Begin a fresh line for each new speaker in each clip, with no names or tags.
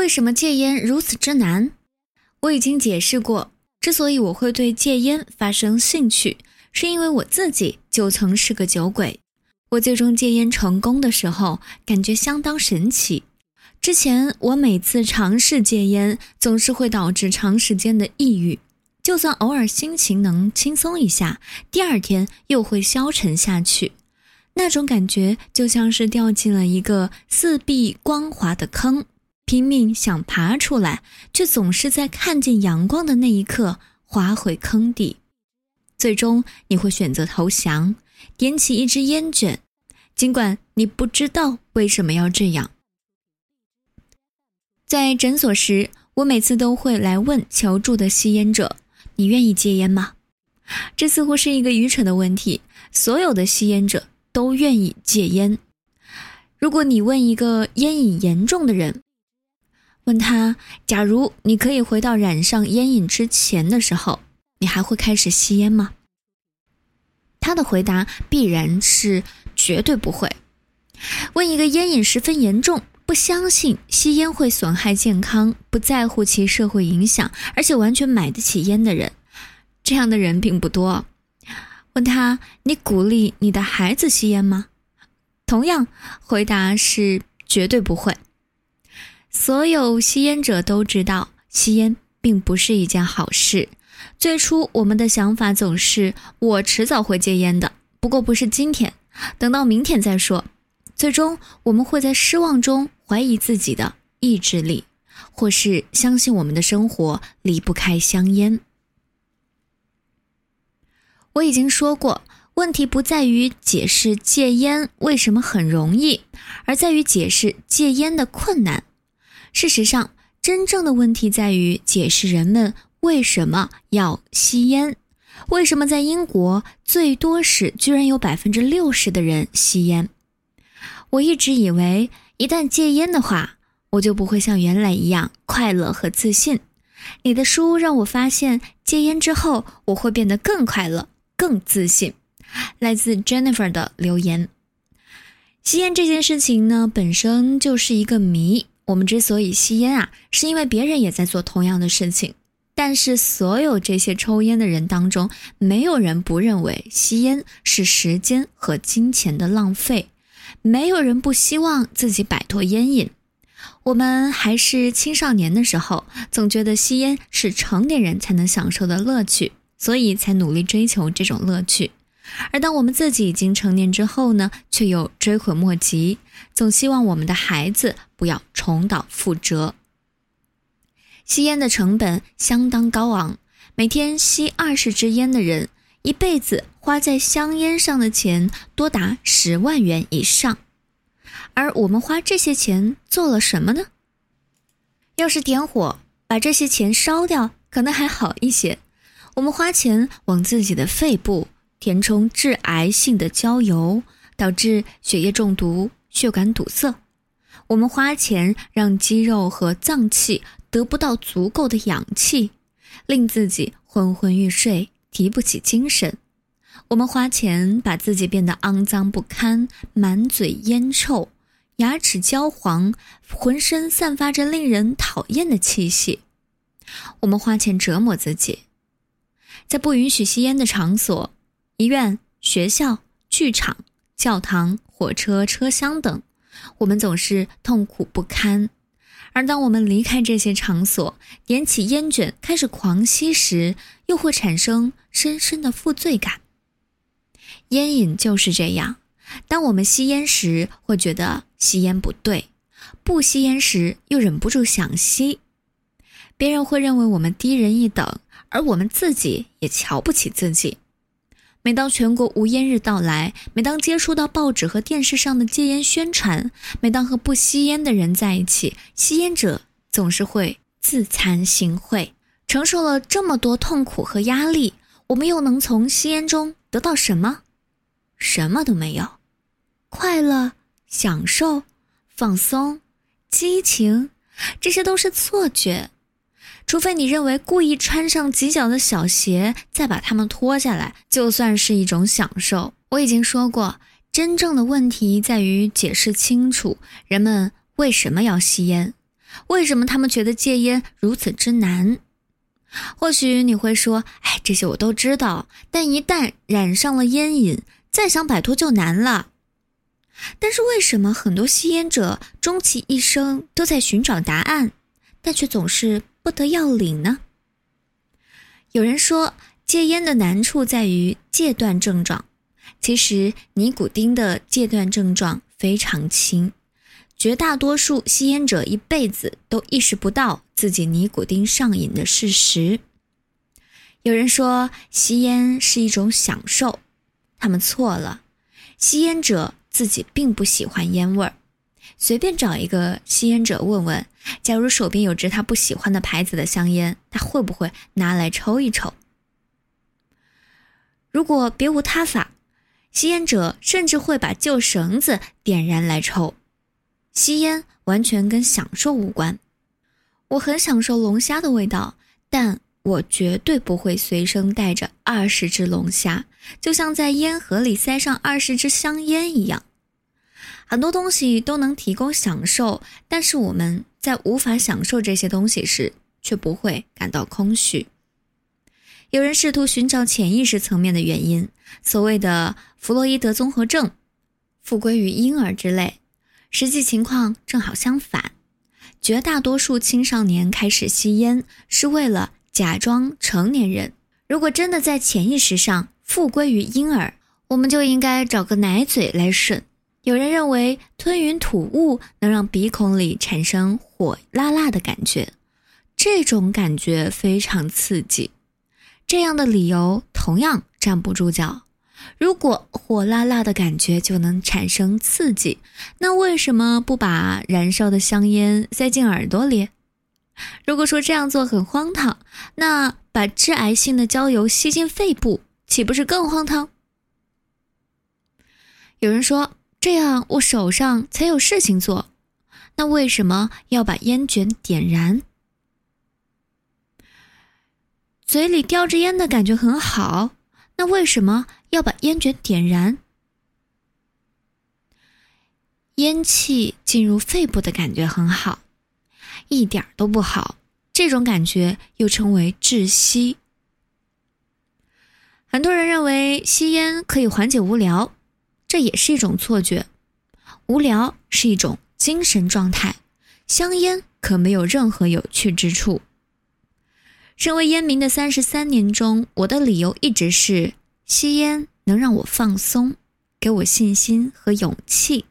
为什么戒烟如此之难？我已经解释过，之所以我会对戒烟发生兴趣，是因为我自己就曾是个酒鬼。我最终戒烟成功的时候，感觉相当神奇。之前我每次尝试戒烟，总是会导致长时间的抑郁，就算偶尔心情能轻松一下，第二天又会消沉下去。那种感觉就像是掉进了一个四壁光滑的坑。拼命想爬出来，却总是在看见阳光的那一刻滑回坑底。最终，你会选择投降，点起一支烟卷，尽管你不知道为什么要这样。在诊所时，我每次都会来问求助的吸烟者：“你愿意戒烟吗？”这似乎是一个愚蠢的问题。所有的吸烟者都愿意戒烟。如果你问一个烟瘾严重的人，问他：“假如你可以回到染上烟瘾之前的时候，你还会开始吸烟吗？”他的回答必然是绝对不会。问一个烟瘾十分严重、不相信吸烟会损害健康、不在乎其社会影响，而且完全买得起烟的人，这样的人并不多。问他：“你鼓励你的孩子吸烟吗？”同样，回答是绝对不会。所有吸烟者都知道，吸烟并不是一件好事。最初，我们的想法总是“我迟早会戒烟的”，不过不是今天，等到明天再说。最终，我们会在失望中怀疑自己的意志力，或是相信我们的生活离不开香烟。我已经说过，问题不在于解释戒烟为什么很容易，而在于解释戒烟的困难。事实上，真正的问题在于解释人们为什么要吸烟。为什么在英国最多时居然有百分之六十的人吸烟？我一直以为，一旦戒烟的话，我就不会像原来一样快乐和自信。你的书让我发现，戒烟之后我会变得更快乐、更自信。来自 Jennifer 的留言。吸烟这件事情呢，本身就是一个谜。我们之所以吸烟啊，是因为别人也在做同样的事情。但是，所有这些抽烟的人当中，没有人不认为吸烟是时间和金钱的浪费，没有人不希望自己摆脱烟瘾。我们还是青少年的时候，总觉得吸烟是成年人才能享受的乐趣，所以才努力追求这种乐趣。而当我们自己已经成年之后呢，却又追悔莫及，总希望我们的孩子不要重蹈覆辙。吸烟的成本相当高昂，每天吸二十支烟的人，一辈子花在香烟上的钱多达十万元以上。而我们花这些钱做了什么呢？要是点火把这些钱烧掉，可能还好一些。我们花钱往自己的肺部。填充致癌性的焦油，导致血液中毒、血管堵塞。我们花钱让肌肉和脏器得不到足够的氧气，令自己昏昏欲睡，提不起精神。我们花钱把自己变得肮脏不堪，满嘴烟臭，牙齿焦黄，浑身散发着令人讨厌的气息。我们花钱折磨自己，在不允许吸烟的场所。医院、学校、剧场、教堂、火车车厢等，我们总是痛苦不堪。而当我们离开这些场所，点起烟卷开始狂吸时，又会产生深深的负罪感。烟瘾就是这样：当我们吸烟时，会觉得吸烟不对；不吸烟时，又忍不住想吸。别人会认为我们低人一等，而我们自己也瞧不起自己。每当全国无烟日到来，每当接触到报纸和电视上的戒烟宣传，每当和不吸烟的人在一起，吸烟者总是会自惭形秽。承受了这么多痛苦和压力，我们又能从吸烟中得到什么？什么都没有。快乐、享受、放松、激情，这些都是错觉。除非你认为故意穿上挤脚的小鞋，再把它们脱下来，就算是一种享受。我已经说过，真正的问题在于解释清楚人们为什么要吸烟。为什么他们觉得戒烟如此之难？或许你会说：“哎，这些我都知道，但一旦染上了烟瘾，再想摆脱就难了。”但是为什么很多吸烟者终其一生都在寻找答案，但却总是不得要领呢？有人说，戒烟的难处在于戒断症状。其实，尼古丁的戒断症状非常轻，绝大多数吸烟者一辈子都意识不到自己尼古丁上瘾的事实。有人说，吸烟是一种享受，他们错了。吸烟者自己并不喜欢烟味儿。随便找一个吸烟者问问，假如手边有支他不喜欢的牌子的香烟，他会不会拿来抽一抽？如果别无他法。吸烟者甚至会把旧绳子点燃来抽。吸烟完全跟享受无关。我很享受龙虾的味道，但我绝对不会随身带着二十只龙虾，就像在烟盒里塞上二十支香烟一样。很多东西都能提供享受，但是我们在无法享受这些东西时，却不会感到空虚。有人试图寻找潜意识层面的原因，所谓的弗洛伊德综合症、复归于婴儿之类。实际情况正好相反，绝大多数青少年开始吸烟是为了假装成年人。如果真的在潜意识上复归于婴儿，我们就应该找个奶嘴来吮。有人认为吞云吐雾能让鼻孔里产生火辣辣的感觉，这种感觉非常刺激。这样的理由同样站不住脚。如果火辣辣的感觉就能产生刺激，那为什么不把燃烧的香烟塞进耳朵里？如果说这样做很荒唐，那把致癌性的焦油吸进肺部，岂不是更荒唐？有人说这样我手上才有事情做，那为什么要把烟卷点燃？嘴里叼着烟的感觉很好，那为什么要把烟卷点燃？烟气进入肺部的感觉很好，一点都不好。这种感觉又称为窒息。很多人认为吸烟可以缓解无聊，这也是一种错觉。无聊是一种精神状态，香烟可没有任何有趣之处。身为烟民的三十三年中，我的理由一直是吸烟能让我放松，给我信心和勇气。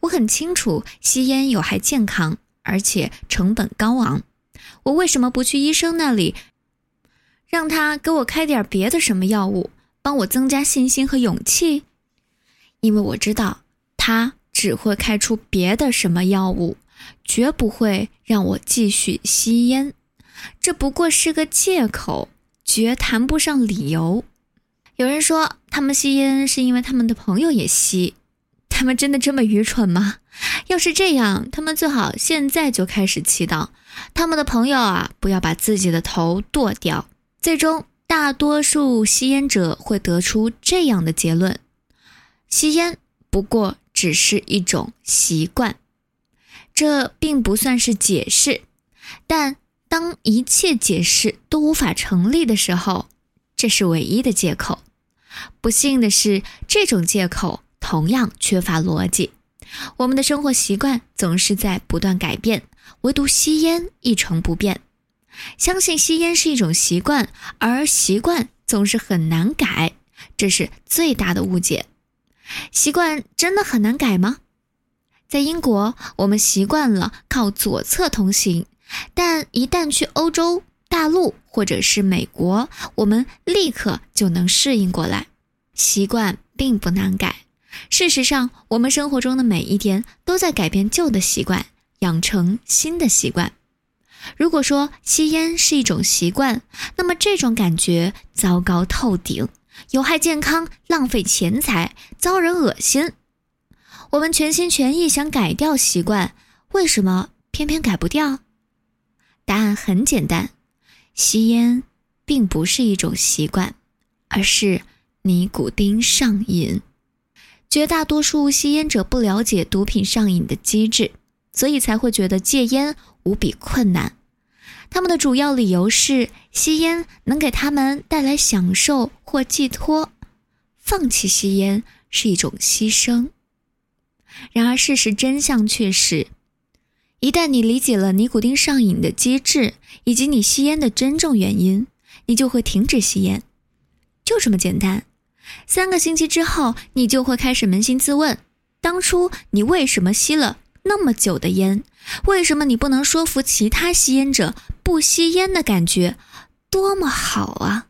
我很清楚吸烟有害健康，而且成本高昂。我为什么不去医生那里，让他给我开点别的什么药物，帮我增加信心和勇气？因为我知道他只会开出别的什么药物，绝不会让我继续吸烟。这不过是个借口，绝谈不上理由。有人说他们吸烟是因为他们的朋友也吸，他们真的这么愚蠢吗？要是这样，他们最好现在就开始祈祷，他们的朋友啊，不要把自己的头剁掉。最终，大多数吸烟者会得出这样的结论：吸烟不过只是一种习惯，这并不算是解释，但。当一切解释都无法成立的时候，这是唯一的借口。不幸的是，这种借口同样缺乏逻辑。我们的生活习惯总是在不断改变，唯独吸烟一成不变。相信吸烟是一种习惯，而习惯总是很难改，这是最大的误解。习惯真的很难改吗？在英国，我们习惯了靠左侧通行。但一旦去欧洲大陆或者是美国，我们立刻就能适应过来。习惯并不难改。事实上，我们生活中的每一天都在改变旧的习惯，养成新的习惯。如果说吸烟是一种习惯，那么这种感觉糟糕透顶，有害健康，浪费钱财，遭人恶心。我们全心全意想改掉习惯，为什么偏偏改不掉？答案很简单，吸烟并不是一种习惯，而是尼古丁上瘾。绝大多数吸烟者不了解毒品上瘾的机制，所以才会觉得戒烟无比困难。他们的主要理由是吸烟能给他们带来享受或寄托，放弃吸烟是一种牺牲。然而，事实真相却是，一旦你理解了尼古丁上瘾的机制以及你吸烟的真正原因，你就会停止吸烟，就这么简单。三个星期之后，你就会开始扪心自问：当初你为什么吸了那么久的烟？为什么你不能说服其他吸烟者不吸烟的感觉多么好啊？